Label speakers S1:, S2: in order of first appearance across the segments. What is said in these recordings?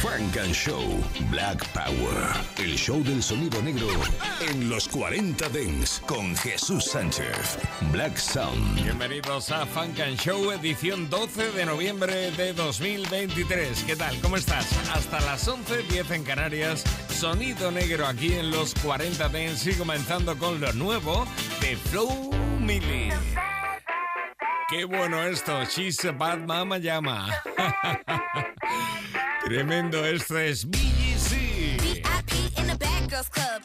S1: Frank and Show Black Power. El show del sonido negro en los 40 Dens con Jesús Sánchez. Black Sound.
S2: Bienvenidos a Funk and Show, edición 12 de noviembre de 2023. ¿Qué tal? ¿Cómo estás? Hasta las 11, 10 en Canarias. Sonido negro aquí en los 40 Dens y comenzando con lo nuevo de Flow Millie. Qué bueno esto, She's a Bad Mama Llama. Tremendo, esto es BGC.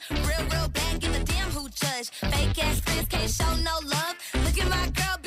S3: Real, real bad, give a damn who judge. Fake ass friends can't show no love. Look at my girl,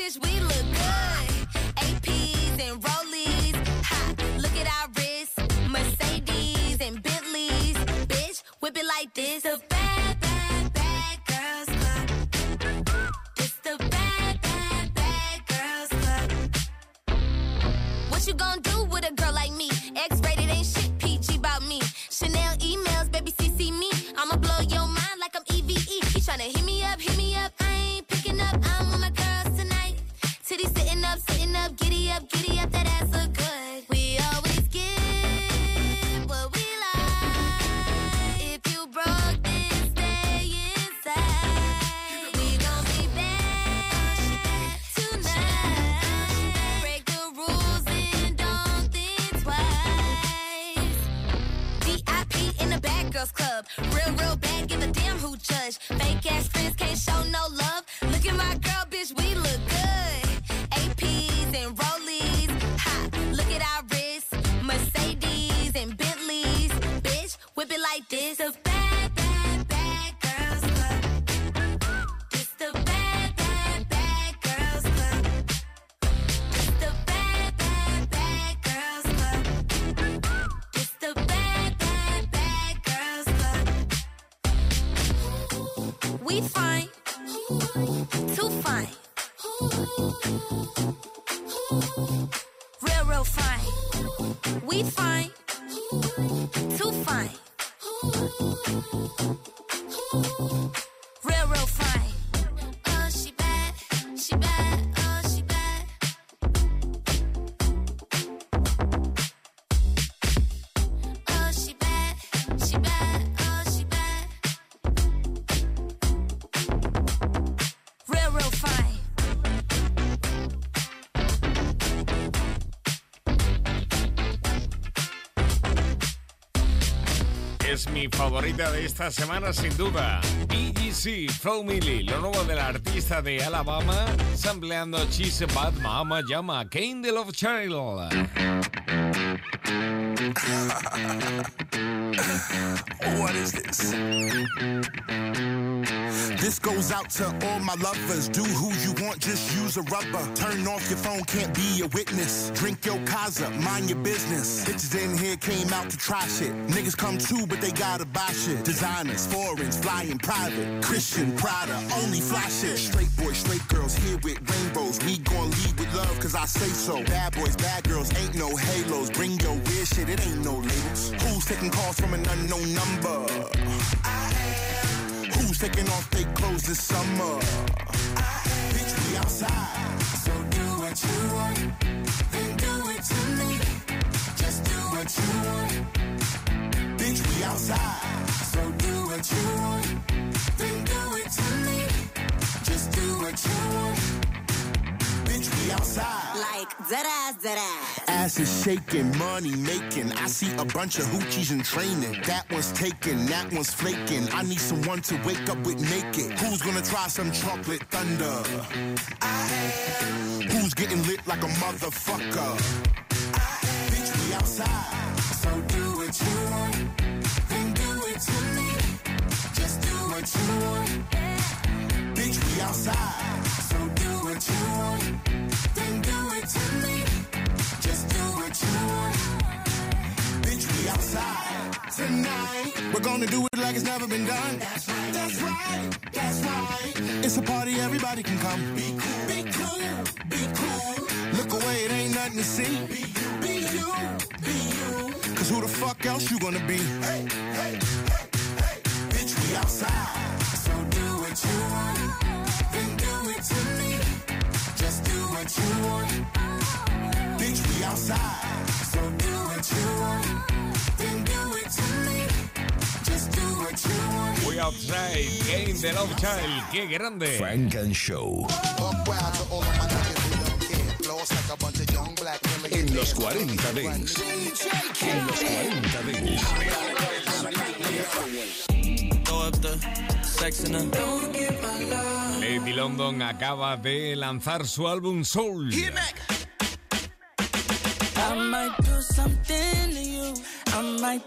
S2: mi favorita de esta semana sin duda. BGC, Flow Millie, lo nuevo del artista de Alabama, sampleando Cheese Bad Mama llama Kane the Love Child.
S4: Goes out to all my lovers. Do who you want, just use a rubber. Turn off your phone, can't be a witness. Drink your casa, mind your business. Bitches in here came out to try shit. Niggas come too, but they gotta buy shit. Designers, foreigns, flying private. Christian, Prada, only fly shit. Straight boys, straight girls here with rainbows. We gon' lead with love, cause I say so. Bad boys, bad girls, ain't no halos. Bring your weird shit, it ain't no labels. Who's taking calls from an unknown number? Who's taking off fake clothes this summer? Bitch, we outside. So do what you want, then do it to me. Just do what you want. Bitch, we outside. So do what you want, then do it to me. Just do what you want. Bitch, we outside.
S3: Like dead ass, dead ass.
S4: Ass is shaking, money making. I see a bunch of hoochies in training. That one's taken, that one's flaking. I need someone to wake up with naked. Who's gonna try some chocolate thunder? Who's getting lit like a motherfucker? Bitch, we outside. So do what you want, then do it to me. Just do what you want. Bitch, we outside. Tonight. We're gonna do it like it's never been done. That's right, that's right, that's right. It's a party, everybody can come. Be cool, be cool, be cool. Look away, it ain't nothing to see. Be you, be you, be you. Cause who the fuck else you gonna be? Hey, hey, hey, hey. Bitch, we outside. So do what you want, then do it to me. Just do what you want. Bitch, we outside. So do what you want, then do it to me. Just do what you want.
S2: We Outside, Game the Love Child, qué grande.
S5: Frank and Show. En los 40 Dents. En los 40 Dents.
S6: Throw
S2: Lady London acaba de lanzar su álbum Soul.
S6: I might do something to you. I might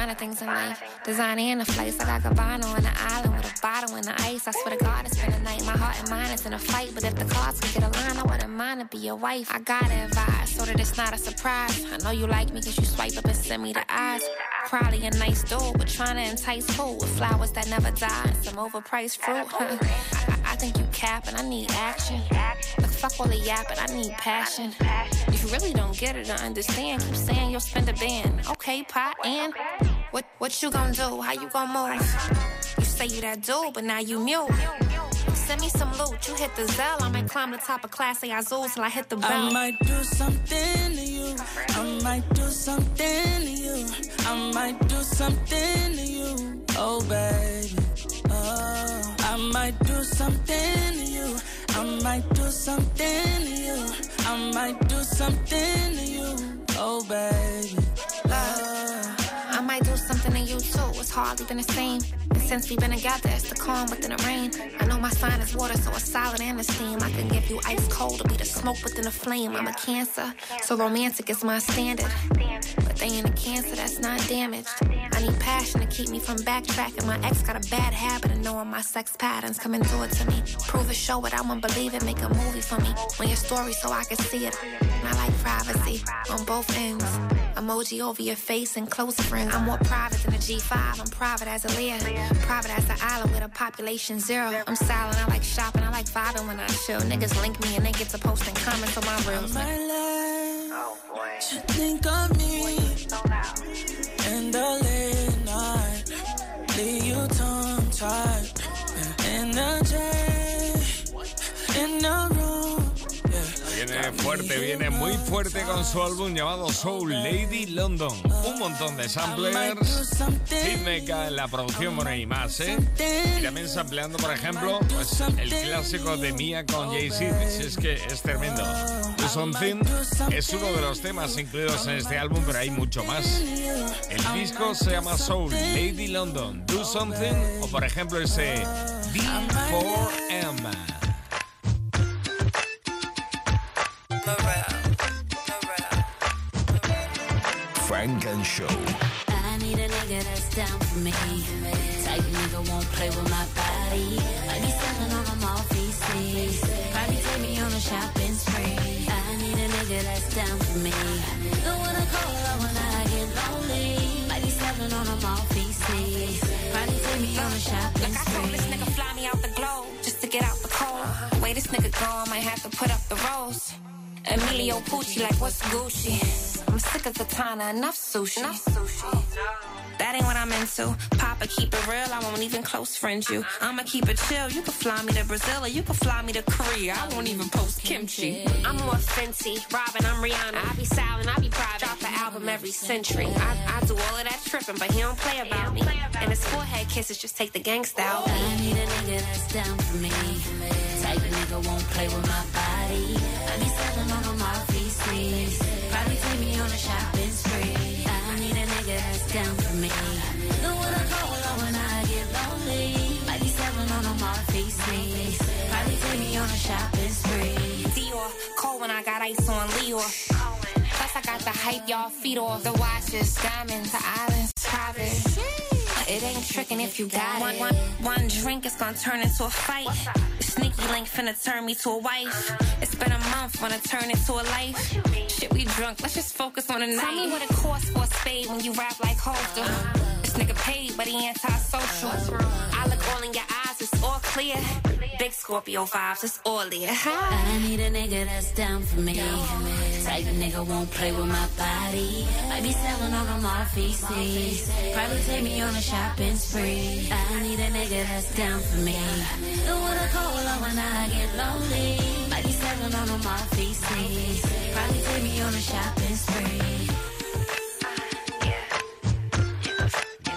S7: finer things in life. Designer in the place. I got Gabbana on the island a bottle and the ice. I swear to God, it's been a night. My heart and mind is in a fight. But if the cards could get aligned, I wouldn't mind to be your wife. I gotta advise so that it's not a surprise. I know you like me cause you swipe up and send me the eyes. Probably a nice dude, but trying to entice food with flowers that never die and some overpriced fruit. I, I think you capping, I need action. Look, fuck all the yapping, I need passion. You really don't get it or understand, keep saying you'll spend a band. Okay, pot, and what what you gonna do? How you gonna move? You say you that dude, but now you mute. Send me some loot, you hit the Zell. I might climb the top of Class A Azul till I hit the
S6: I might do something to you. I might do something to you. I might do something to you. Oh, baby. Oh, I might do something to you. I might do something to you. I might do something to you. Oh, baby. Oh.
S7: Do something to you too. It's hardly been the same. And since we've been together, it's the calm within the rain. I know my sign is water, so it's solid and the steam. I can give you ice cold to be the smoke within the flame. I'm a cancer, so romantic is my standard. But they ain't a cancer that's not damaged. I need passion to keep me from backtracking. My ex got a bad habit of knowing my sex patterns. Come and do it to me. Prove it, show it, I won't believe it. Make a movie for me. When your story so I can see it. And I like privacy on both ends. Emoji over your face and close friends. I'm more private than a G5. I'm private as a Leah. Private as the island with a population zero. I'm silent, I like shopping, I like vibing when I chill. Niggas link me and they get to posting comments on my reels.
S6: My life. To oh, think of me in the tongue tied in
S2: Fuerte, viene muy fuerte con su álbum llamado Soul Lady London. Un montón de samplers. Hitmaker en la producción, bueno, y más, ¿eh? Y también sampleando, por ejemplo, pues, el clásico de Mia con Jay-Z. Si es que es tremendo. Do Something es uno de los temas incluidos en este álbum, pero hay mucho más. El disco se llama Soul Lady London. Do Something, o por ejemplo ese D4M.
S5: Funk and Show.
S8: I need a nigga that's down for me. Type nigga won't play with my body. I be selling on them off VC. Probably take me on a shopping spree. I need a nigga that's down for me. Know when I call her when I get lonely. Might be selling on them off VC. Probably take me on a shopping
S7: Look, I told this nigga fly me out the globe just to get out. The way this nigga go, I might have to put up the rose. Emilio Pucci, like what's Gucci? I'm sick of katana, enough sushi. Enough sushi. That ain't what I'm into. Papa, keep it real. I won't even close friend you. I'ma keep it chill. You can fly me to Brazil or you can fly me to Korea. I won't even post kimchi. I'm more Fenty, Robin, I'm Rihanna. I be silent, I be private. Drop an album every century. I, I do all of that tripping, but he don't play about me. And his forehead kisses just take the gangsta out.
S8: I need a nigga that's down for me. Type of nigga won't play with my body. I be selling on them off VCs. Probably take me on a shopping spree. I need a nigga that's down for me. Know when I call her when I get lonely. Might be selling on them off VCs. Probably take me on a shopping spree.
S7: Dior, cold when I got ice on Lior. Plus I got the hype y'all feet off. The watches, diamonds, the islands, private. It ain't tricking if you got one, it. One, one drink is gonna turn into a fight. Sneaky link finna turn me to a wife. It's been a month, wanna turn into a life. Shit, we drunk, let's just focus on the night. Tell me what it costs for a spade when you rap like Holster. This nigga paid, but he anti-social. I look all in your eyes, it's all clear. Big Scorpio vibes, it's all there.
S8: I need a nigga that's down for me. Type of nigga won't play with my body. Might be selling all of my feces. Probably take me on a shopping spree. I need a nigga that's down for me. The one I call when I get lonely. Might be selling all of my feces. Probably take me on a shopping spree.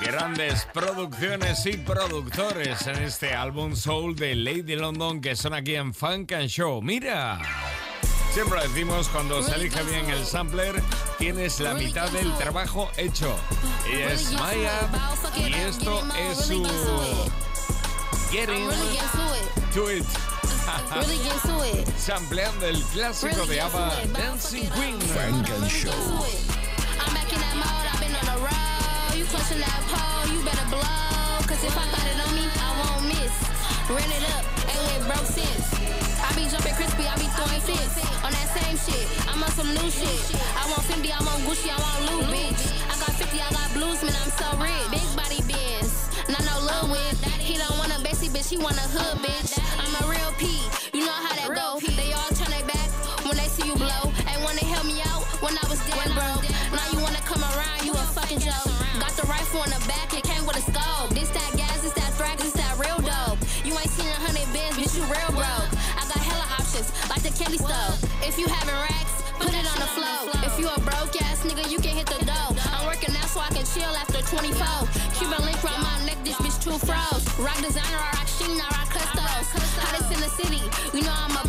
S2: Grandes producciones y productores en este álbum Soul de Lady London que son aquí en Funk and Show. Mira. Siempre decimos cuando se elige bien el sampler, tienes la mitad del trabajo hecho. Ella es Maya y esto es su Getting to It. Sampleando el clásico de ABBA Dancing Queen.
S1: Funk and Show.
S9: You that pole, you better blow. Cause if I got it on me, I won't miss. Rent it up, ain't with broke since. I be jumping crispy, I be throwing fits. On that same shit, I'm on some new shit. I want Fendi, I want Gucci, I want Louis, bitch. I got 50, I got blues, man, I'm so rich. Big body biz, not no little whip. He don't want a Bessie, bitch, he want a hood, bitch. I'm a real P, rifle in the back, it came with a scope. This that gas, this that thrax, this that real dope. You ain't seen a hundred bands, bitch, you real broke. I got hella options, like the candy stove. If you having racks, put it on the floor. If you a broke ass nigga, you can hit the dough. I'm working now so I can chill after 24. Cuban link around my neck, this bitch too froze. Rock designer, I rock sheen, I rock custos. Hottest in the city, you know I'm a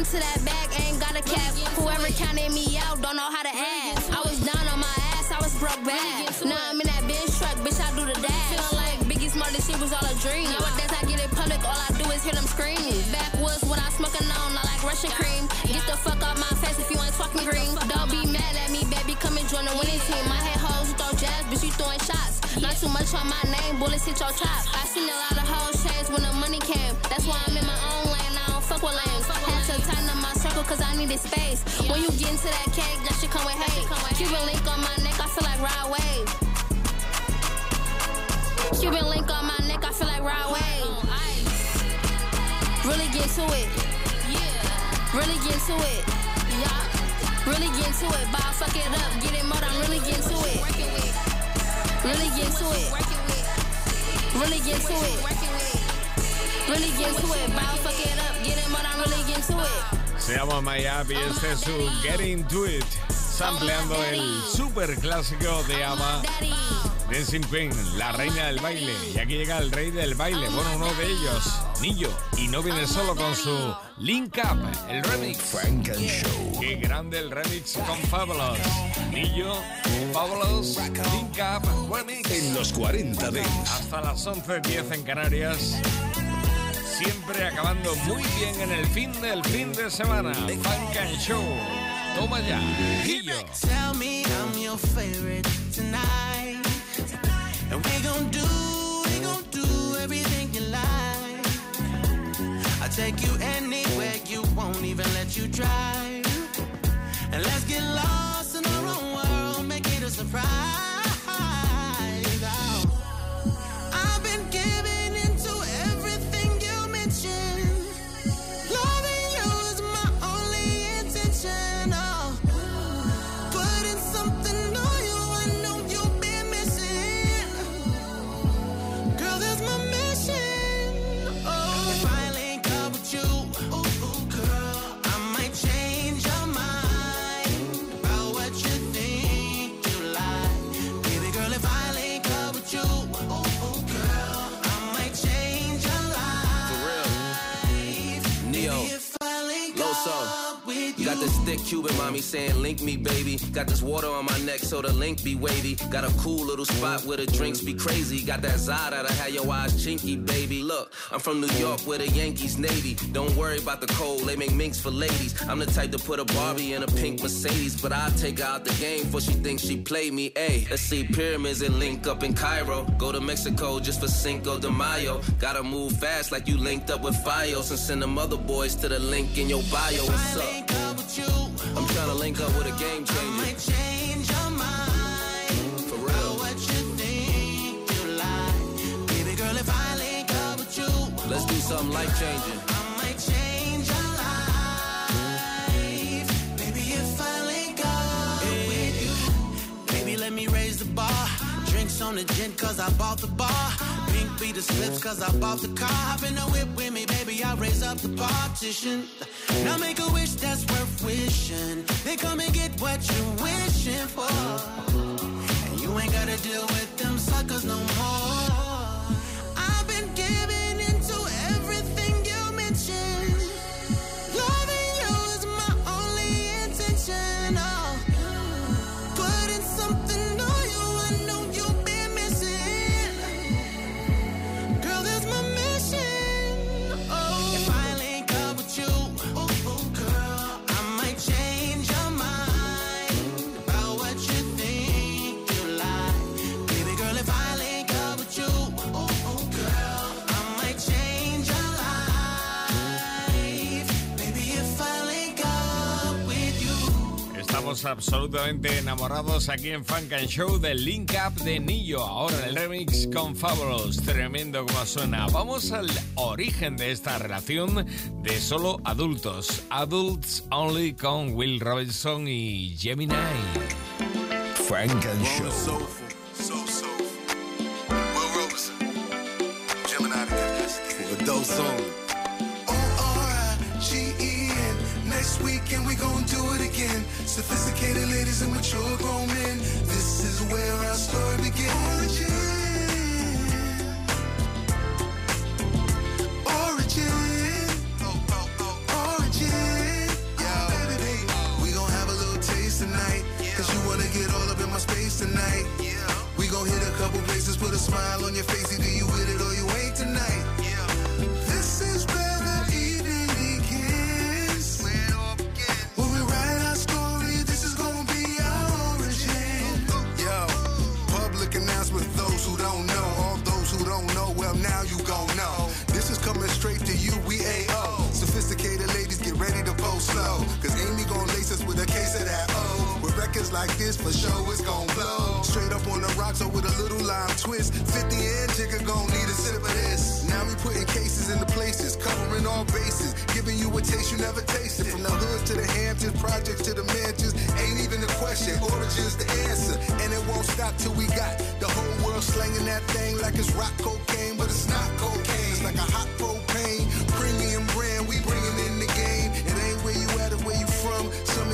S9: into that ain't got cap. Whoever counted me out don't know how to. I was down on my ass, I was broke bad. Now I'm in that truck, bitch, I do the dash. Like Biggie this shit was all a dream. Nowadays I get public, all I do is hear them scream. Backwoods when I on, I like Russian cream. Get the fuck out my throwing shots. Not too much on my name, bullets hit your top. I seen a lot of hoes change when the money came. That's why I'm in my own lane, I don't fuck with lames. Had to tighten up my circle cause I needed space. When you get into that cake, that shit come with hate. Cuban link on my neck, I feel like Rod Wave. Cuban link on my neck, I feel like Rod Wave. Really get to it. Yeah. Really get to it. Yeah. Really get to it. Ball fuck it up. Get it more. I'm really get to it. Really get to it. Really get to it. Really get to it. Ball fuck it up. Get it more. I'm really get to it.
S2: Se llama y este es su Getting to It, sampleando el super clásico de ABBA Dancing Queen, la reina del baile. Y aquí llega el rey del baile, bueno, uno de ellos, Nillo. Y no viene solo con su Link Up, el remix.
S1: Funk and Show.
S2: Qué grande el remix con Fabulous. Link Up, remix.
S1: En los 40 Dents.
S2: Hasta las 11.10 en Canarias. Siempre acabando muy bien en el fin del fin de semana. Funk and Show. Toma ya, Nillo.
S10: Tell me I'm your favorite tonight. And we gon' do, we gon' do everything you like. I'll take you anywhere you won't even let you drive. And let's get lost
S11: so. You got this thick Cuban mommy saying, Link me, baby. Got this water on my neck so the link be wavy. Got a cool little spot where the drinks be crazy. Got that Zada to have your eyes chinky, baby. Look, I'm from New York where the Yankees Navy. Don't worry about the cold, they make minks for ladies. I'm the type to put a Barbie in a pink Mercedes, but I'll take her out the game for she thinks she played me. Ayy, let's see pyramids and link up in Cairo. Go to Mexico just for Cinco de Mayo. Gotta move fast like you linked up with Fios and send them other boys to the link in your bio. What's up? With you. I'm trying to link up with a game changer. I
S10: might change your mind.
S11: For real.
S10: What you think you like. Baby girl, if I link up with you.
S11: Let's do something life changing.
S10: I might change your life. Baby, if I link up with you. Baby, let me raise the bar. Drinks on the gin cause I bought the bar. Be the slips cause I bought the car. Hop in the whip with me, baby, I'll raise up the partition. Now make a wish that's worth wishing. Then come and get what you're wishing for. And you ain't gotta deal with them suckers no more.
S2: Absolutamente enamorados aquí en Funk and Show del Link Up de Nillo, ahora el remix con Fabulous, tremendo como suena. Vamos al origen de esta relación de solo adultos, Adults Only con Will Robinson y Gemini.
S1: Funk and Show.
S12: Next Sophisticated ladies and mature grown men. This is where our story begins. Origin. Origin. Origin. Yo. We gon' have a little taste tonight. Cause you wanna get all up in my space tonight. We gon' hit a couple places, put a smile on your face. Either you with it or like this, for sure it's gon' blow. Straight up on the rocks, or with a little lime twist. 50 and Jigga gon' need a sip of this. Now we putting cases into places, covering all bases, giving you a taste you never tasted. From the hood to the Hamptons, projects to the mansions, ain't even a question. Origins the answer, and it won't stop till we got the whole world slanging that thing like it's rock cocaine, but it's not cocaine. It's like a hot propane,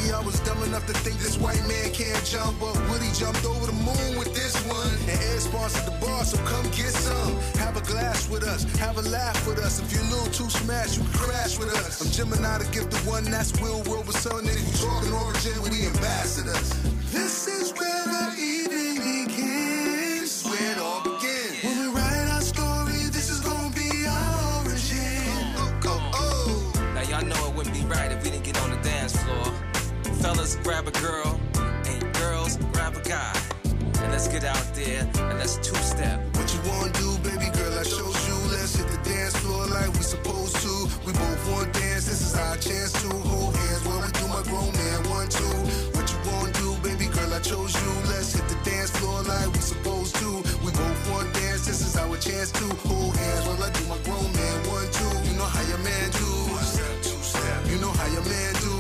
S12: Of was dumb enough to think this white man can't jump, but Woody jumped over the moon with this one. And Ed sponsored the bar, so come get some. Have a glass with us, have a laugh with us. If you're a little too smashed, you crash with us. I'm Gemini, the gift of one, that's Will Robertson. And if you talking origin, we ambassadors. This is where the
S11: Fellas, grab a girl and girls, grab a guy. And let's get out there and let's two step.
S12: What you wanna do, baby girl? I show you. Let's hit the dance floor like we supposed to. We both want dance, this is our chance to hold hands while we do my grown man one two. What you wanna do, baby girl? I chose you. Let's hit the dance floor like we supposed to. We both want dance, this is our chance to hold hands while I do my grown man one two. You know how your man do. You know how your man do.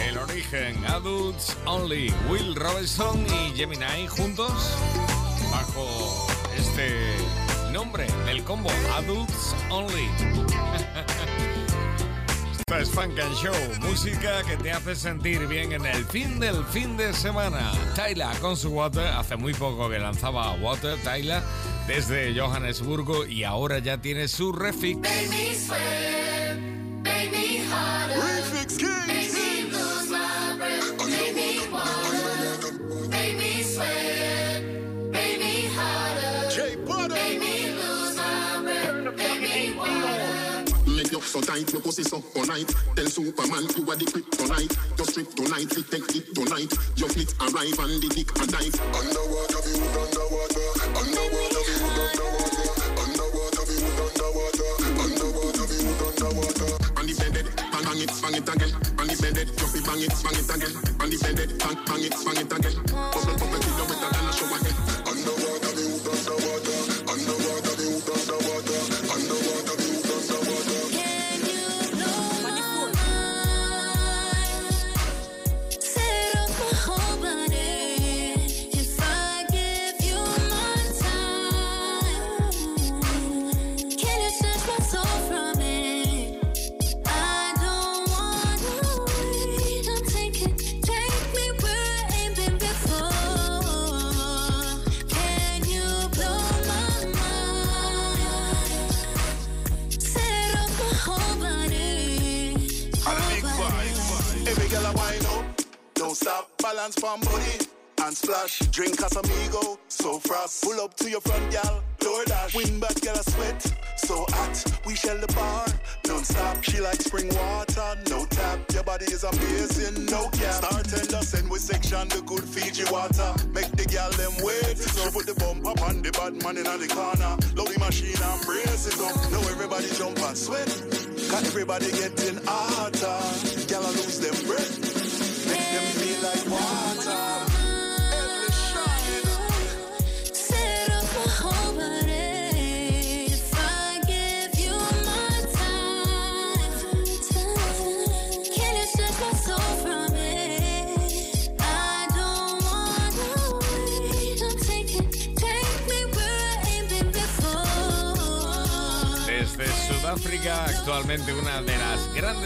S2: El origen, Adults Only, Will Robinson y Gemini juntos bajo este nombre del combo, Adults Only. Esto es Funk and Show, música que te hace sentir bien en el fin del fin de semana. Tyla con su Water, hace muy poco que lanzaba Water, Tyla, desde Johannesburgo y ahora ya tiene su refix.
S8: So tight, your pussy so night. Tell Superman you are the kryptonite. Just strip tonight, we take it tonight. Your fleet arrive and the dick a dive. Underwater, we would underwater. Underwater, we would underwater. Underwater, we would underwater. Underwater, we would underwater. And the bed, bang, bang it, bang it again. And the bed, just bang it, bang it again. And the bed, bang, bang it, bang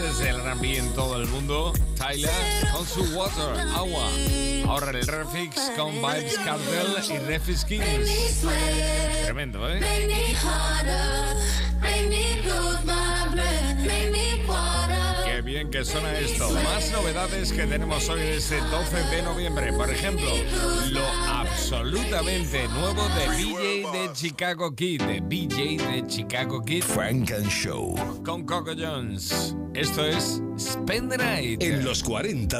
S2: grandes del R&B en todo el mundo, Tyler con su Water, Agua. Ahora el Refix con Vibes Cartel y Refix Kings. Tremendo, ¿eh? Qué bien que suena esto. Más novedades que tenemos hoy este 12 de noviembre. Por ejemplo, lo absolutamente nuevo de BJ de Chicago Kid. De BJ de Chicago Kid.
S13: Frank and Show.
S2: Con Coco Jones. Esto es Spend the Night.
S13: En los 40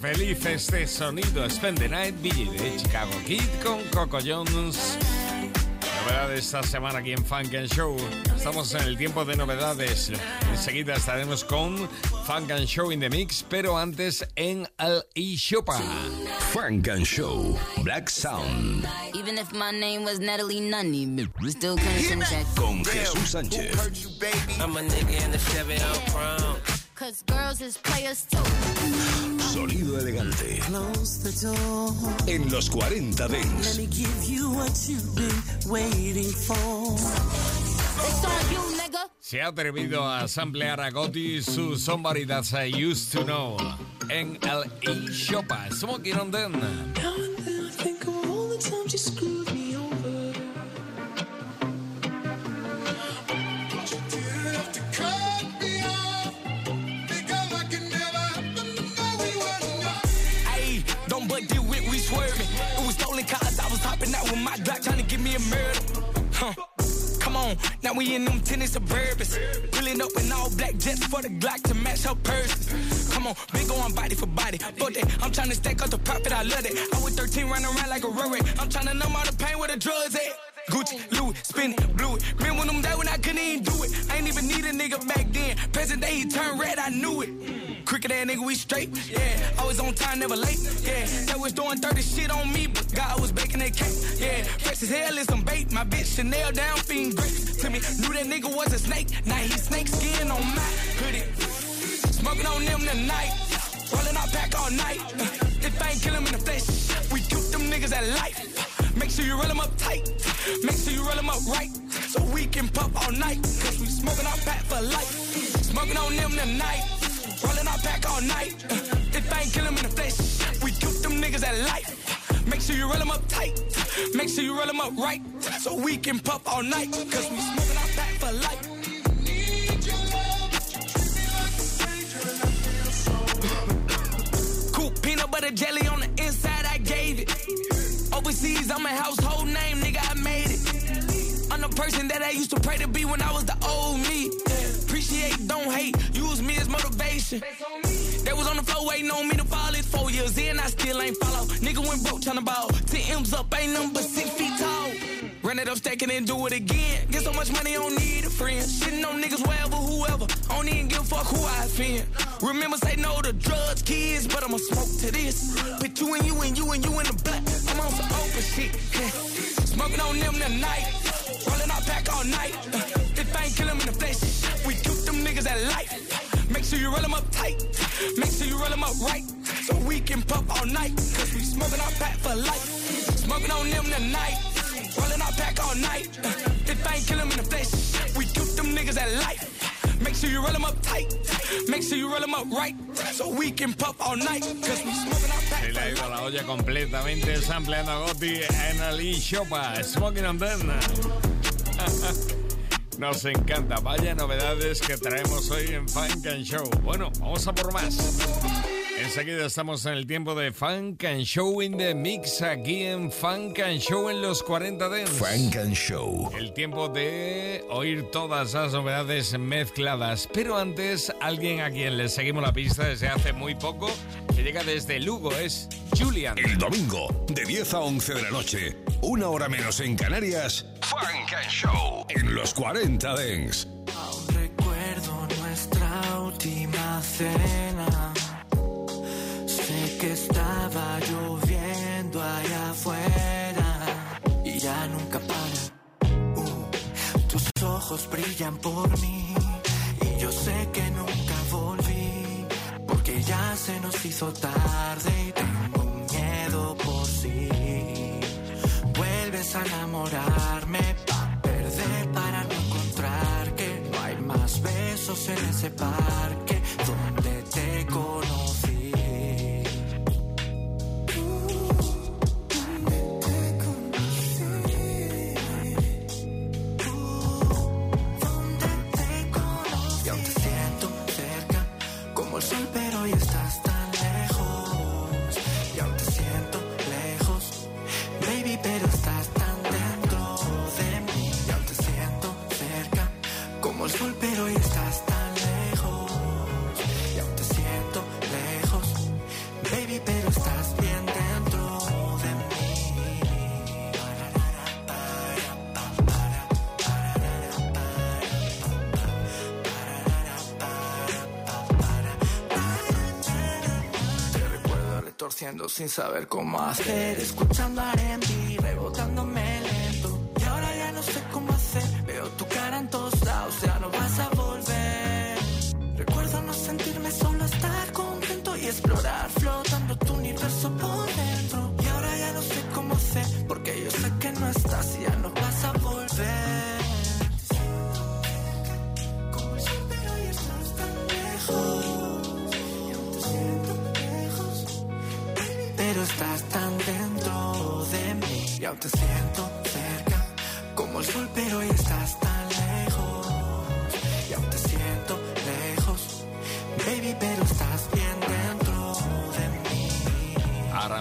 S2: feliz este sonido. Spend the Night, Billy de Chicago Kid con Coco Jones. Novedades esta semana aquí en Funk and Show. Estamos en el tiempo de novedades. Enseguida estaremos con Funk and Show in the Mix, pero antes en el eShopa.
S1: Funk and Show, Black Sound.
S14: Even if my name was Natalie Nunny, we still couldn't sing that.
S1: Con Jesús Sánchez.
S15: I'm a nigga in the Chevy crown.
S16: Cause girls is players too.
S1: Sonido elegante.
S13: Close the door.
S1: En los 40
S13: Let
S1: Dents.
S13: me give you what you've been waiting for.
S16: It's on you, nigga.
S2: Se ha atrevido a samplear a Gotti su Somebody That I Used to Know en el eShopa. Smoking on Them.
S6: A murder. Huh. Come on, now we in them tennis suburbans. Pulling up in all black jets for the Glock to match her purse. Come on, been going body for body. Fuck that, I'm trying to stack up the profit, I love it. I was 13 running around like a Rory. I'm trying to numb all the pain where the drugs at. Gucci, Louis, spin it, blew. Remember when them days when I couldn't even do it? I ain't even need a nigga back then. Present day, he turned red, I knew it. Cricket ass nigga, we straight. Yeah, always on time, never late. Yeah, they was doing dirty shit on me, but God was baking that cake. Yeah, fresh as hell is some bait. My bitch Chanel down, fiend grapes to me. Knew that nigga was a snake. Now he snake skin on my hoodie. Smoking on them tonight. Rolling our pack all night. Uh, if I ain't kill 'em in the flesh, we keep them niggas at life. Make sure you roll 'em up tight. Make sure you roll 'em up right. So we can puff all night. Cause we smoking our pack for life. Smoking on them tonight. Rolling our pack all night. Uh, if I ain't kill 'em in the flesh, we keep them niggas at life. Make sure you roll 'em up tight. Make sure you roll 'em up right. So we can puff all night. Cause we smoking our pack for life. Cool peanut butter jelly on the Overseas, I'm a household name, nigga, I made it. I'm the person that I used to pray to be when I was the old me. Appreciate, don't hate, use me as motivation. They was on the floor waiting on me to fall. It's four years in, I still ain't follow. Nigga went broke tryna ball. 10 M's up, ain't nothing but six feet tall. Run it up, stack it, and do it again. Get so much money, don't need a friend. Shitting on niggas wherever, whoever. Don't even give a fuck who I offend. Remember, say no to drugs, kids, but I'ma smoke to this. Put you and you and you and you in the black. I'm on some open shit. Smoking on them tonight. Rolling our pack all night. Uh, if I ain't kill in the flesh, we keep them niggas at life. Make sure you roll 'em up tight. Make sure you roll 'em up right. So we can puff all night. Cause we smoking our pack for life. Smoking on them tonight. Rolling our pack all night. Uh, if I ain't kill in the flesh, we keep them niggas at life. Make sure you roll 'em up tight. Make sure you roll 'em up right. So we can puff all night. Cause we smoking our pack
S2: Se le ha ido la olla completamente sampleando a Gotti en el eShopa. Smoking on them. Nos encanta. Vaya novedades que traemos hoy en Funk and Show. Bueno, vamos a por más. Enseguida estamos en el tiempo de Funk and Show in the Mix aquí en Funk and Show en los 40 Dents.
S1: Funk and Show.
S2: El tiempo de oír todas las novedades mezcladas. Pero antes, alguien a quien le seguimos la pista desde hace muy poco, que llega desde Lugo, es Julian.
S1: El domingo, de 10 a 11 de la noche, una hora menos en Canarias, Funk and Show en los 40 Dents.
S13: Aún recuerdo nuestra última cena. Que estaba lloviendo allá afuera y ya nunca para. Uh, tus ojos brillan por mí y yo sé que nunca volví porque ya se nos hizo tarde y tengo miedo por si vuelves a enamorarme pa perder para no encontrar que no hay más besos en ese parque
S17: sin saber cómo hacer. Escuchando rebotándome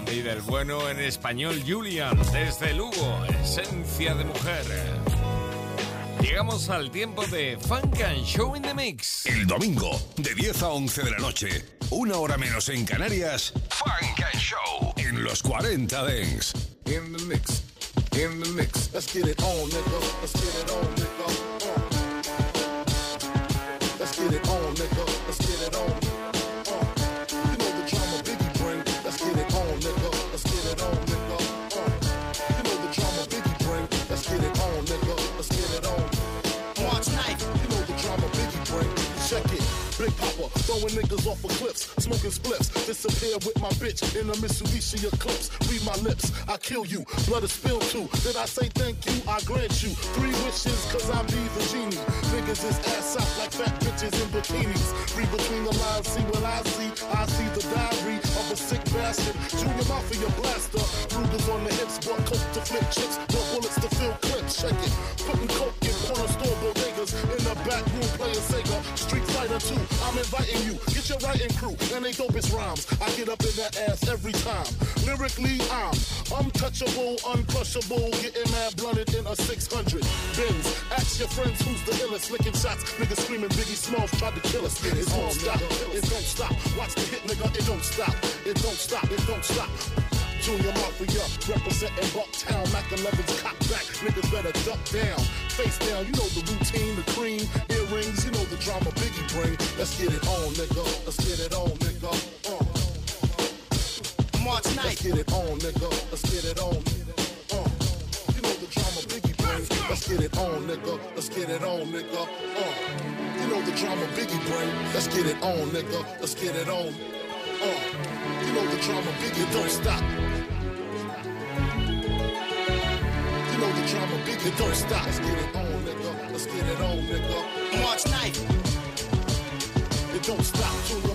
S2: R&B del bueno en español, Julian, desde Lugo, esencia de mujer. Llegamos al tiempo de Funk and Show in the Mix.
S1: El domingo, de 10 a 11 de la noche, una hora menos en Canarias, Funk and Show en los 40 Dents.
S18: In the mix, in the mix. Let's get it on, nigga. Let's get it on, nigga. Throwing niggas off of cliffs, smoking spliffs. Disappear with my bitch in a Mitsubishi Eclipse. Read my lips, I kill you. Blood is spilled too. Did I say thank you? I grant you three wishes, cause I be the genie. Niggas is ass out like fat bitches in bikinis. Read between the lines, see what I see. I see the diary of a sick bastard. Junior Mafia blaster. Rugers on the hips, bought coke to flip chips. Bought bullets to fill clips. Check it. Putting coke in corner store In the back room playing Sega. Street Fighter 2. I'm inviting you. Get your writing crew. And they dopest rhymes. I get up in that ass every time. Lyrically, I'm untouchable, uncrushable. Getting mad blunted in a 600. Benz. Ask your friends who's the illest. Licking shots. Niggas screaming Biggie Smalls tried to kill us. It don't stop. It don't stop. Watch the hit, nigga. It don't stop. It don't stop. It don't stop. Junior Mafia, representing Bucktown, Mac 11's cop back, niggas better duck down, face down, you know the routine, the cream, earrings, you know the drama Biggie bring. Let's get it on, nigga, let's get it on, nigga. Uh. March 9th. Let's get it on, nigga, let's get it on. Uh. You know the drama Biggie bring. Let's get it on, nigga, let's get it on, nigga. Uh. You know the drama Biggie bring. Let's get it on, nigga, let's get it on. Uh. You know the drama big, Biggie don't stop. You know the drama Biggie don't stop. Let's get it on, nigga. Let's get it on, nigga. March 9th. It don't stop.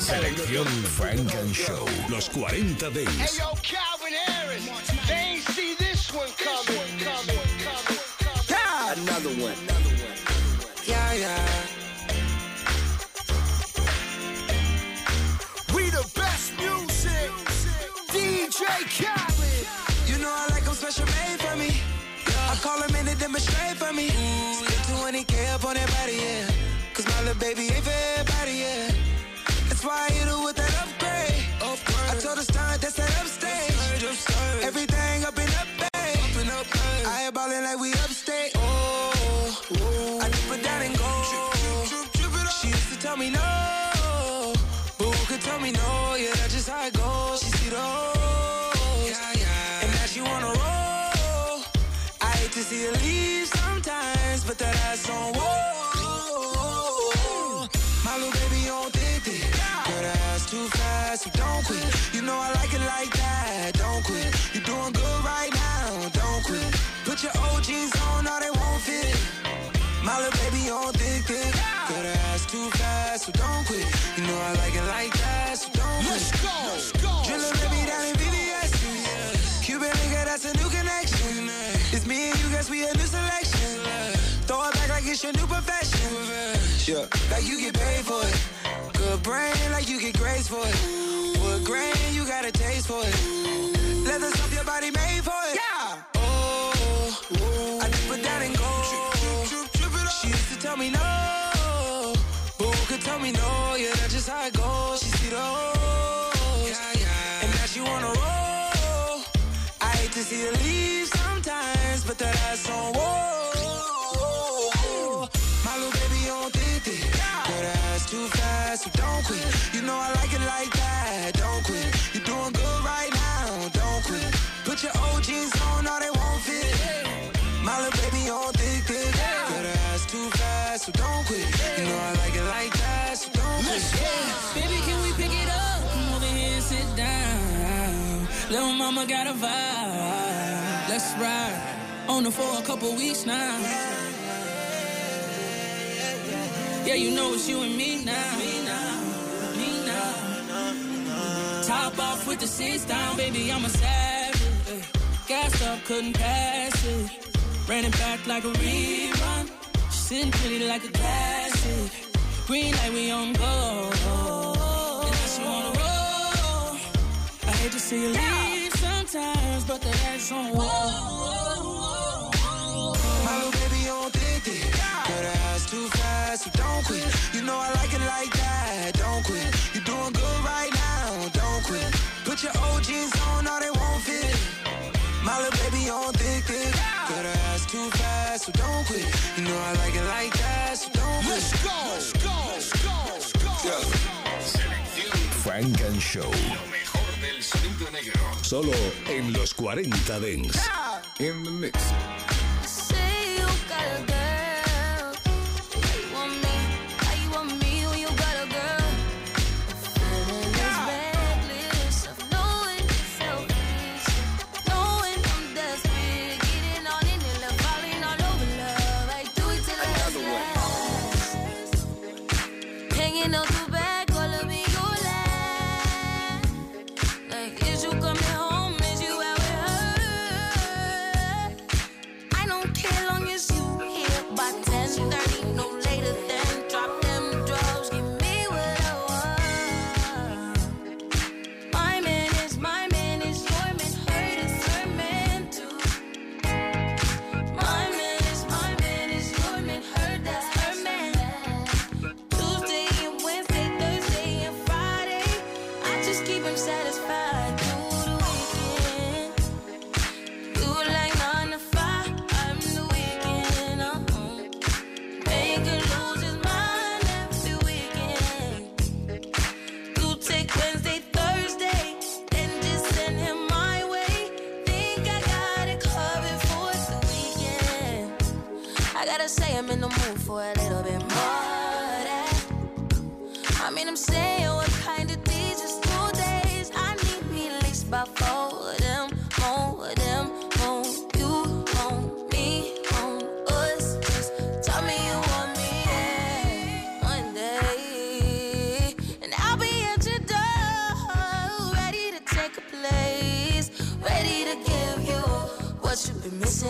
S1: Selección
S18: nigga.
S1: Funk and Show, los 40 Dance.
S4: Hey yo, Calvin Harris, they ain't see this one coming, coming, coming, coming.
S17: Yeah, another one. Yeah, yeah.
S4: We the best music, DJ Khaled.
S17: You know I like them special made for me. I call them in to demonstrate for me. Spend 20k up on that body, yeah. Cause baby ain't for everybody, yeah. That's why I hit her with that upgrade. I told her stunt, that's that upstage. Everything up and up, babe. I ain't ballin' like we upstate. Oh, I dip it down and go. She used to tell me no. But who could tell me no? Yeah, that's just how it goes. She see the hoes. And now she wanna roll. I hate to see her leave so don't quit. You know I like it like that, don't quit. You're doing good right now, don't quit. Put your old jeans on, now they won't fit. My little baby on thick, thick. Girl, that ass too fast, so don't quit. You know I like it like that, so don't quit.
S4: Let's go, let's go.
S17: Drillin' let me down in VVS. Cuban nigga, that's a new connection. It's me and you, guess we a new selection. Throw it back like it's your new profession. Yeah, like you get paid for it. Good brain, like you get grades for it. Wood grain, you got a taste for it. Leathers up your body made for it. Yeah. Oh, I dip it down and go. She used to tell me no. But who could tell me no? Yeah, that's just how it goes. She see the O's. Yeah, yeah. And now she wanna roll. I hate to see her leave sometimes, but that ass on whoa. So don't quit. You know I like it like that, don't quit. You're doing good right now, don't quit. Put your old jeans on, all they won't fit. My little baby on thick, thick. That ass too fast, so don't quit. You know I like it like that, so don't quit.
S6: Baby, can we pick it up? Come over here and sit down. Little mama got a vibe. Let's ride. On the for a couple weeks now. Yeah, you know it's you and me now. Me now. Me now. Top off with the seats down, baby, I'm a savage. Gassed up, couldn't pass it. Ran it back like a rerun. She's Sitting pretty like a classic. Green light, we on go. And now she wanna roll. I hate to see you leave sometimes, but the ass on whoa.
S17: Fast, so don't quit. You know I like it like that, don't quit. You're doing good right now, don't quit. Put your old jeans on, all they won't fit. My little baby on thick, thick. Girl, that ass too fast, so don't quit. You know I like it like that, so don't quit. Let's go, let's go, let's go, let's go.
S3: Frank and Show.
S19: Lo mejor del sonido negro.
S3: Solo en los 40 Dents. In the mix.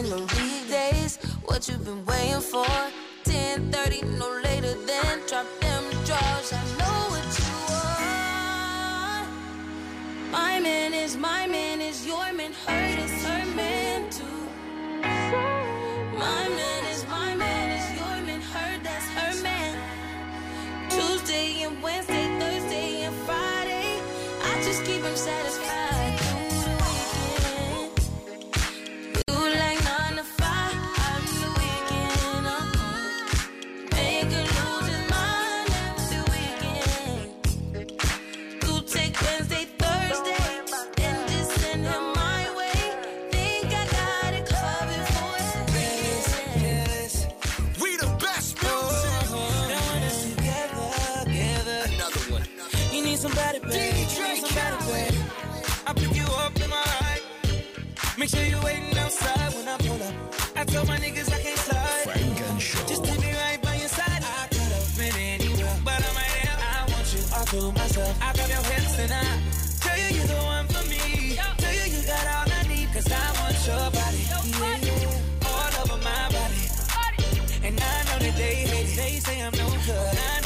S4: Been missing weekdays, what you've been waiting for. 10:30, no later than drop them drawers. I know what you want. My man is my man is your man. Hurt is Make
S17: sure you're waiting outside when I pull up. I told my niggas I can't slide.
S3: Funk and Show.
S17: Just take me right by your side. I could have been anywhere, but I'm right here. I want you all to myself. I grab your hips and I tell you you're the one for me. Tell you you got all I need, cause I want your body. Yeah. All over my body. And I know that they hate it. They say I'm no good.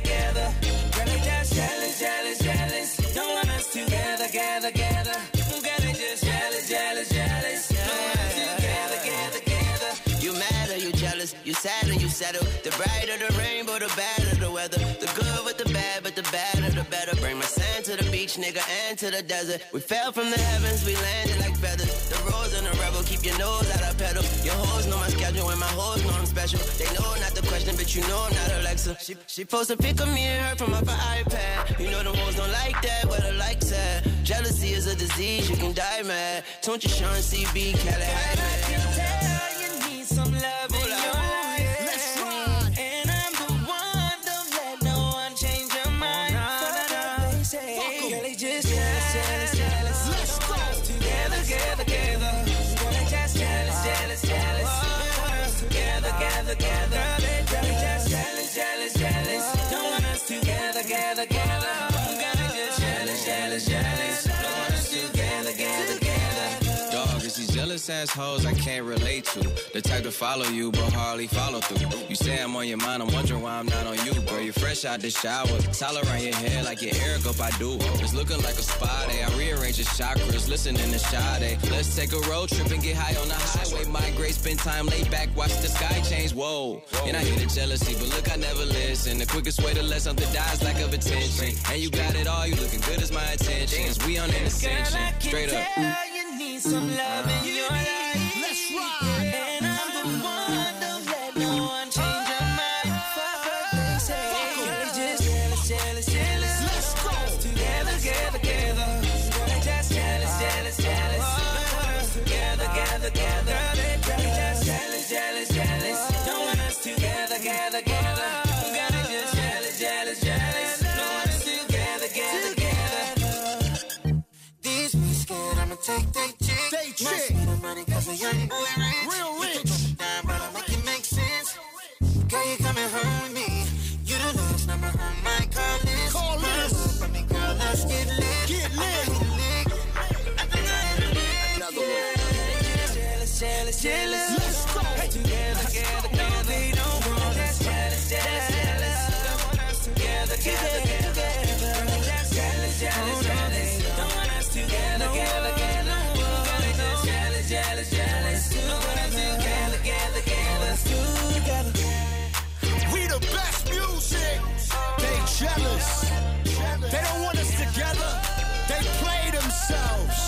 S17: together. Girl, they just jealous, jealous, jealous. Don't want us together, gather, gather. Girl, they just jealous, jealous, jealous. Don't want us together, together, together. You mad you jealous? You sad you settle? The brighter the rainbow, the better the weather. The good
S20: with the bad, but the better the better. Bring my beach, nigga, and to the desert. We fell from the heavens, we landed like feathers. The rose and the rebel, keep your nose out of pedal. Your hoes know my schedule and my hoes know I'm special. They know not the question, but you know I'm not Alexa. She, she post a pic of me and her from off her iPad. You know the hoes don't like that, where the likes at. Jealousy is a disease, you can die mad. Don't you Sean CB, Kelly Hyde,
S6: You need some love
S11: assholes I can't relate to. The type to follow you, but hardly follow through. You say I'm on your mind, I'm wondering why I'm not on you. Girl, you're fresh out the shower. Towel around your head like your Erykah Badu. It's looking like a spa day. I rearrange your chakras, listening to Sade. Let's take a road trip and get high on the highway. Migrate, spend time laid back, watch the sky change. Whoa. And I hear the jealousy, but look, I never listen. The quickest way to let something die is lack of attention. And you got it all, you looking good as my intentions. We on an ascension. Straight up.
S6: Need some love in your life. Let's ride. Chick. They chick. the money cause a young boy rich. Real rich. Down, but I make it make sense. Girl, you coming home with me. You the last number on my call list. Call list. I mean, girl, let's get lit. Get lit. I think I hit a lick. Another one. Jealous, jealous, jealous. Let's go. Hey, together, together, together. They don't want us. Jealous, jealous, jealous. Don't want us together, together, together.
S13: They don't want us together. They play themselves.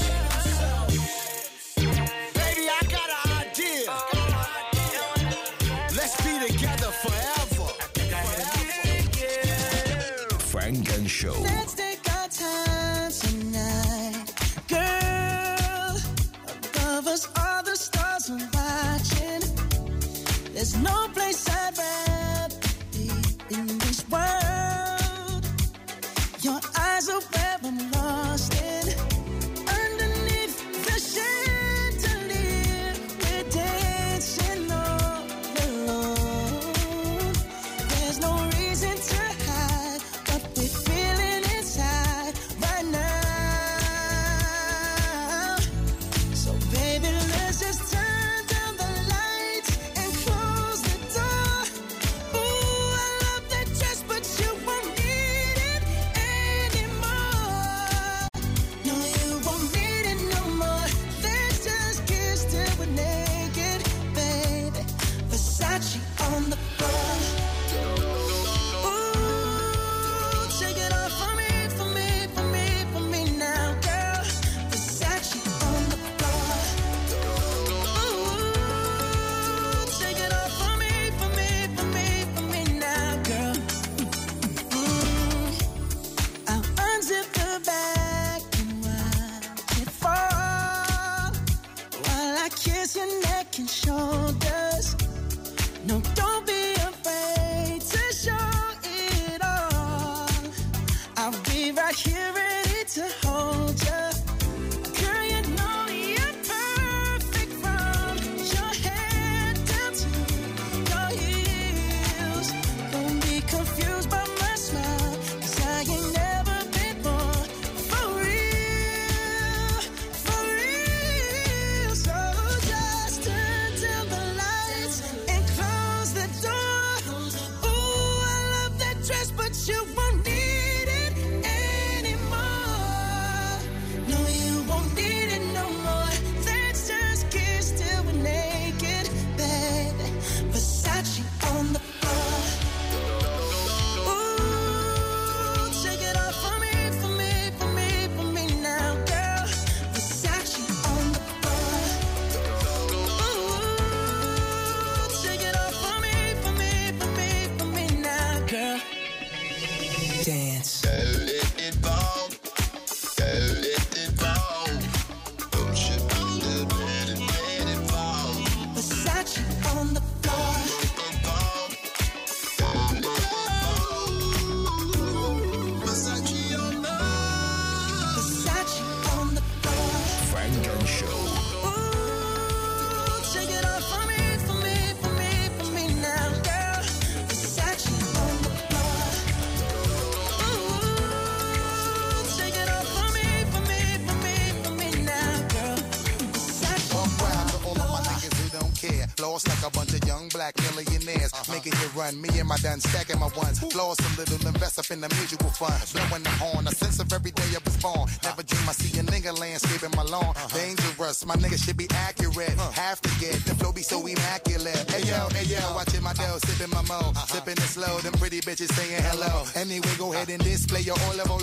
S5: Making me and my done stacking my ones. Floss a little, invest up in the mutual fund. Blowing the horn, a sense of every day I was born. Never dream I see a nigga landscaping my lawn. Dangerous, my nigga should be accurate. Have to get the flow be so immaculate. Hey yo, hey yo, watching my dough, sipping my mo. Sipping it slow, them pretty bitches saying hello. Anyway, go ahead and display your olive ole.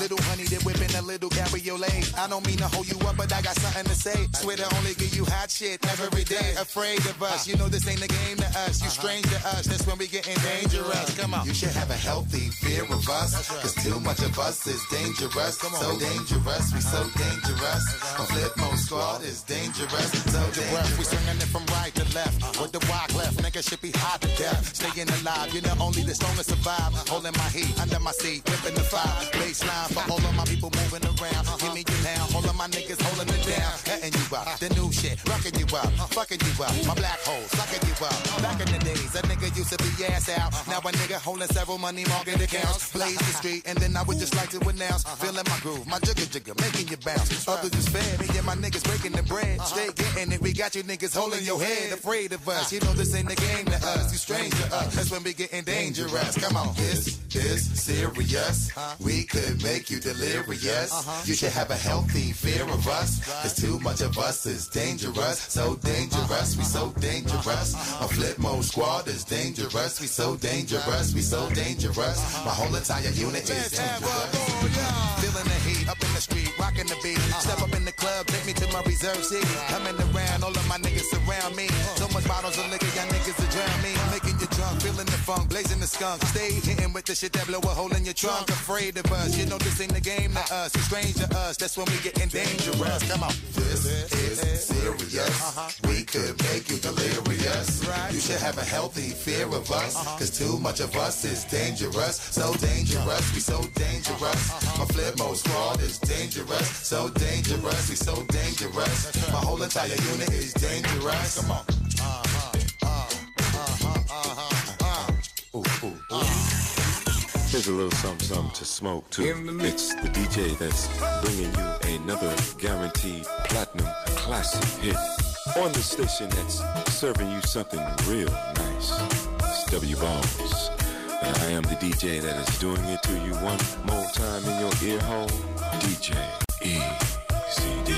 S5: Little honey, they whipping a little cabriolet. I don't mean to hold you up, but I got something to say. Swear to only give you hot shit every day. Afraid of us, you know this ain't a game to us. You strange to us, that's when we getting dangerous. Come on. You should have a healthy fear of us. Cause too much of us is dangerous. So dangerous, we so dangerous. A flip squad is dangerous. So dangerous. We swinging it from right to left. Uh-huh. With the rock left, nigga should be hot to death. Staying alive, you're the only the strongest survive. Holding my heat under my seat, whipping the fire. Baseline for all of my people moving around. Me now, all of my niggas holding it down. Cutting you up, the new shit, rocking you up, fucking you up. My black hole, sucking you up. Back in the days, a nigga used to be ass out. Now a nigga holding several money market accounts. Blaze the street, and then I would just like to announce. Feeling my groove, my jigger jigger, making you bounce. Others is fed, me and my niggas breaking the bread. Straight getting it, we got you niggas holding your head. Afraid of us, you know this ain't the game to us. You strange to us, that's when we getting dangerous. Come on, this is serious. We could make you delirious. You should have a healthy fear of us. Cause too much of us is dangerous. So dangerous, we so dangerous. A flip mode squad is dangerous. We so dangerous, we so dangerous. My whole entire unit is dangerous. Feeling the heat up in the street, rocking the beat. Step up in the club, take me to my reserve seat. Coming around, all of my niggas surround me. So much bottles of liquor, y'all niggas to drown me. Making drunk, feeling the funk, blazing the skunk. Stay hitting with the shit that blow a hole in your trunk. Afraid of us, you know this ain't the game to us. It's strange to us, that's when we getting dangerous. Come on. This is serious. Uh-huh. We could make you delirious. You should have a healthy fear of us. Uh-huh. Cause too much of us is dangerous. So dangerous, we so dangerous. Uh-huh. My flip mode squad is dangerous. So dangerous, we so dangerous. My whole entire unit is dangerous. Come on.
S21: Here's a little something, something to smoke too. It's the DJ that's bringing you another guaranteed platinum classic hit on the station that's serving you something real nice. It's W Balls. And I am the DJ that is doing it to you one more time in your ear hole. DJ Easy Dick.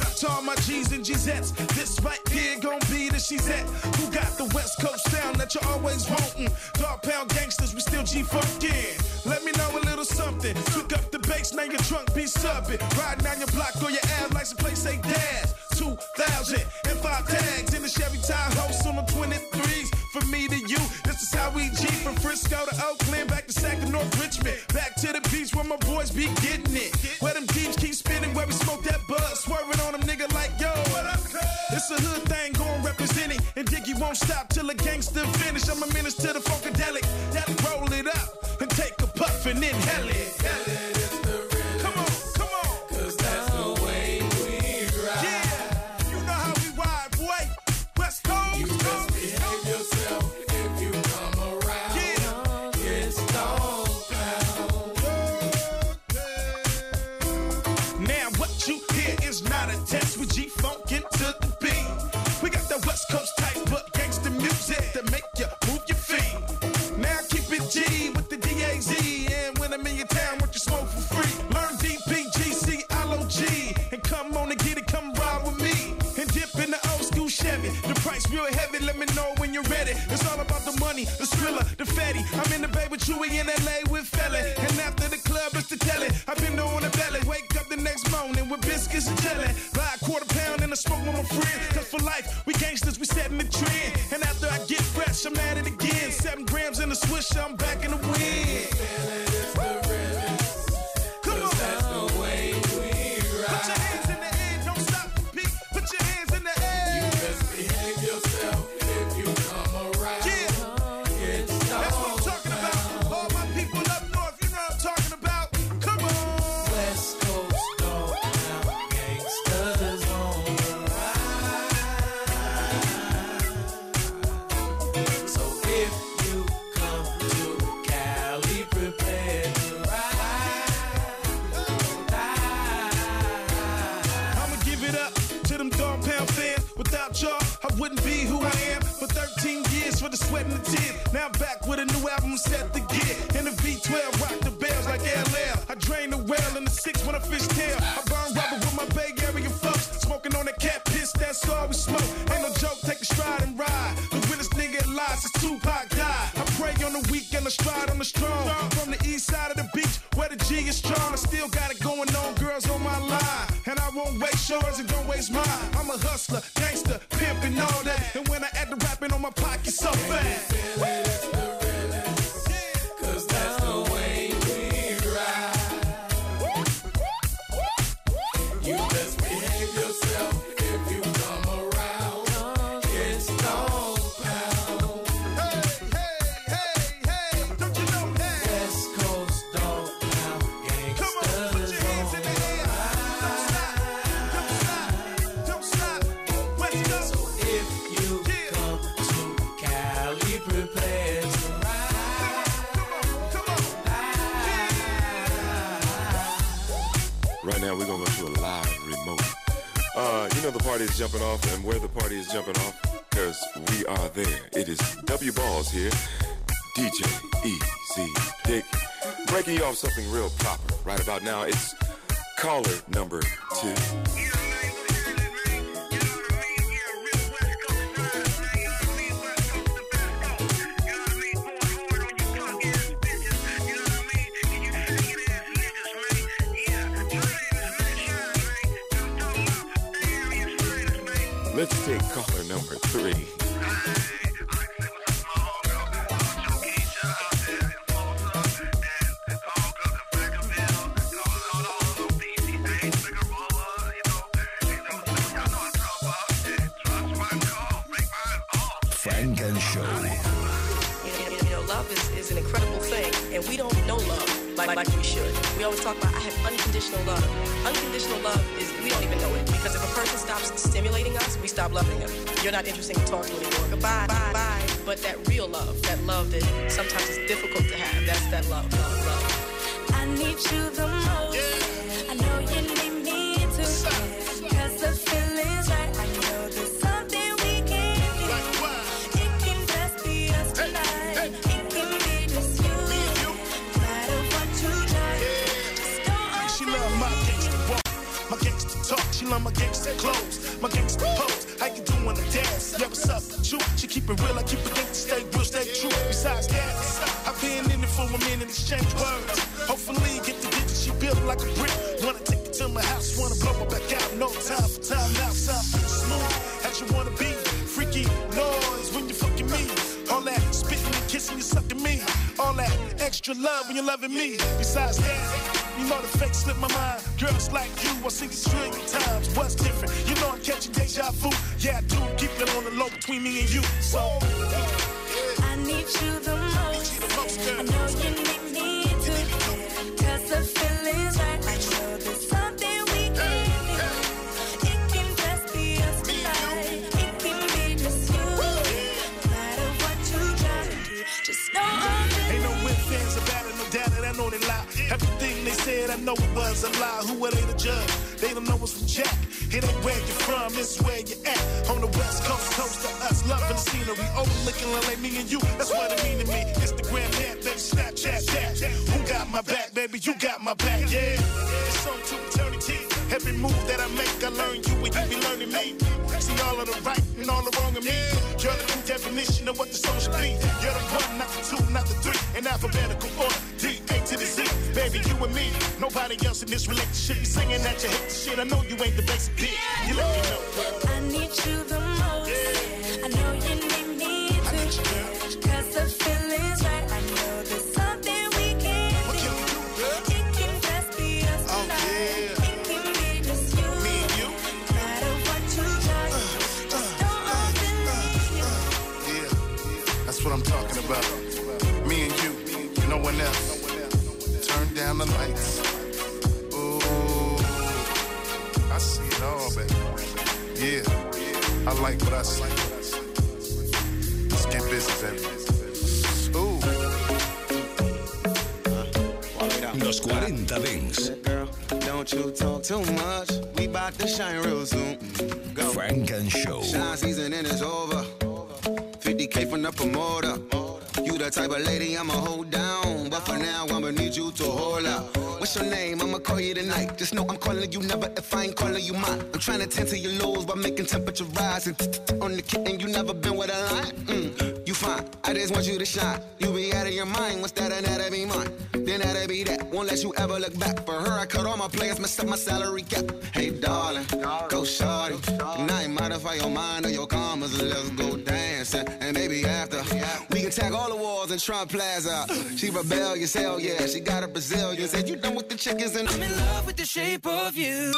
S18: What up to all my G's and Gzettes? This right here gon' be the she's at. Who got the West Coast sound that you're always wantin'? Dog pound gangsters, we still G funkin'. Let me know a little something. Pick up the bass, now your trunk be subbing. Riding down your block or your ass like some place say dash. 2000 and five tags in the Chevy Tahoe, on the 23s. From me to you, this is how we G from Frisco to Oakland, back to Sac North Richmond, back to the beach where my boys be getting it. Where them deeps keep spinning, where we smoke that bud, swerving on them nigga like yo. What up, It's a hood thing going representing, and Diggy won't stop till a gangster finish. I'm a menace when I burn rubber with my Bay Area folks. Smoking on that cat piss, that's all we smoke. Ain't no joke, take a stride and ride. The realest nigga alive since Tupac died. I pray on the weekend, I stride on the strong. From the east side of the beach, where the G is strong. I still got it going on, girls on my line. And I won't waste yours and don't waste mine. I'm a hustler, gangster, pimpin' all that. And when I add the rapping on my pocket so.
S21: Party is jumping off, and where the party is jumping off, because we are there. It is W Balls here, DJ Easy Dick, breaking you off something real proper. Right about now, it's caller number two. Number three.
S1: Funk and Show.
S22: You know, love is, is an incredible thing, and we don't know love like, like we should. We always talk about I have unconditional love. Unconditional love is we don't even know it because if a person stops stimulating us, we stop loving them. You're not interesting to talk to anymore. Goodbye, bye, bye. But that real love, that love that sometimes is difficult to have, that's that love, love, love.
S23: I need you the most. I know you need me too.
S18: She love my gangster clothes, my gangster pose. How you doing the dance? Yeah, what's up? You? She keep it real, I keep it gangster, stay real, stay true. Besides that, I've been in it for a minute, exchange words. Hopefully, get the digits, she built like a brick. Wanna take it to my house, wanna blow her back out. No time for time now, something smooth as you wanna be. Freaky noise when you fucking me. All that spitting and kissing, you sucking me. All that extra love when you're loving me. Besides that, you know the fake slip my mind. Girls like you, I see you trillion times. What's different? You know I'm catching deja vu. Yeah, I do. Keep it on the low between me and you. So,
S23: I need you the most. I know you need me too. Cause the feeling's right. I know
S18: said, I know it was a lie. Who are they to judge? They don't know us from Jack. It ain't where you're from, it's where you're at. On the west coast, coast to us, loving the scenery, oh, overlooking LA, me and you. That's what it mean to me. Instagram, that, baby, Snapchat, that. Who got my back, baby? You got my back, yeah. It's on to eternity. Every move that I make, I learn you and you be learning me. See all of the right and all the wrong in me. You're the true definition of what the song should be. You're the one, not the two, not the three. In alphabetical order, D to the Z. Baby, you and me, nobody else in this relationship. You singing that you hate the shit. I know you ain't the basic bitch. You let me know.
S23: I need you the most. I know you need me too. Cause the feeling's right.
S24: The lights. Ooh, I see it all, baby. Yeah, I like what I see. Let's get busy, baby. Ooh.
S1: Los 40 Dance.
S25: Don't you talk too much. We bout to shine real soon. Go.
S1: Funk and Show.
S25: Shine season and it's over. BK from the promoter. The type of lady I'ma hold down. But for now, I'ma need you to hold out. What's your name? I'ma call you tonight. Just know I'm calling you never if I ain't calling you mine. I'm trying to tend to your lows by making temperature rise. And on the kitten, you never been with a line. Fine. I just want you to shine. You be out of your mind. What's that? And that'll be mine. Then that'll be that. Won't let you ever look back. For her, I cut all my players, mess up my salary cap. Hey, darling, go shorty. I ain't modify your mind or your commas. Let's go dancing. And baby, after we can tag all the walls in Trump Plaza. She rebellious, hell yeah. She got a Brazilian. Said you done with the chickens and I'm in love with the shape of you.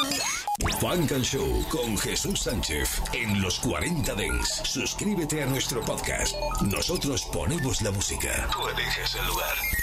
S23: Funk and Show con Jesús Sánchez en los 40 Dance. Suscríbete a nuestro podcast. Nosotros ponemos la música. Tú eliges el lugar.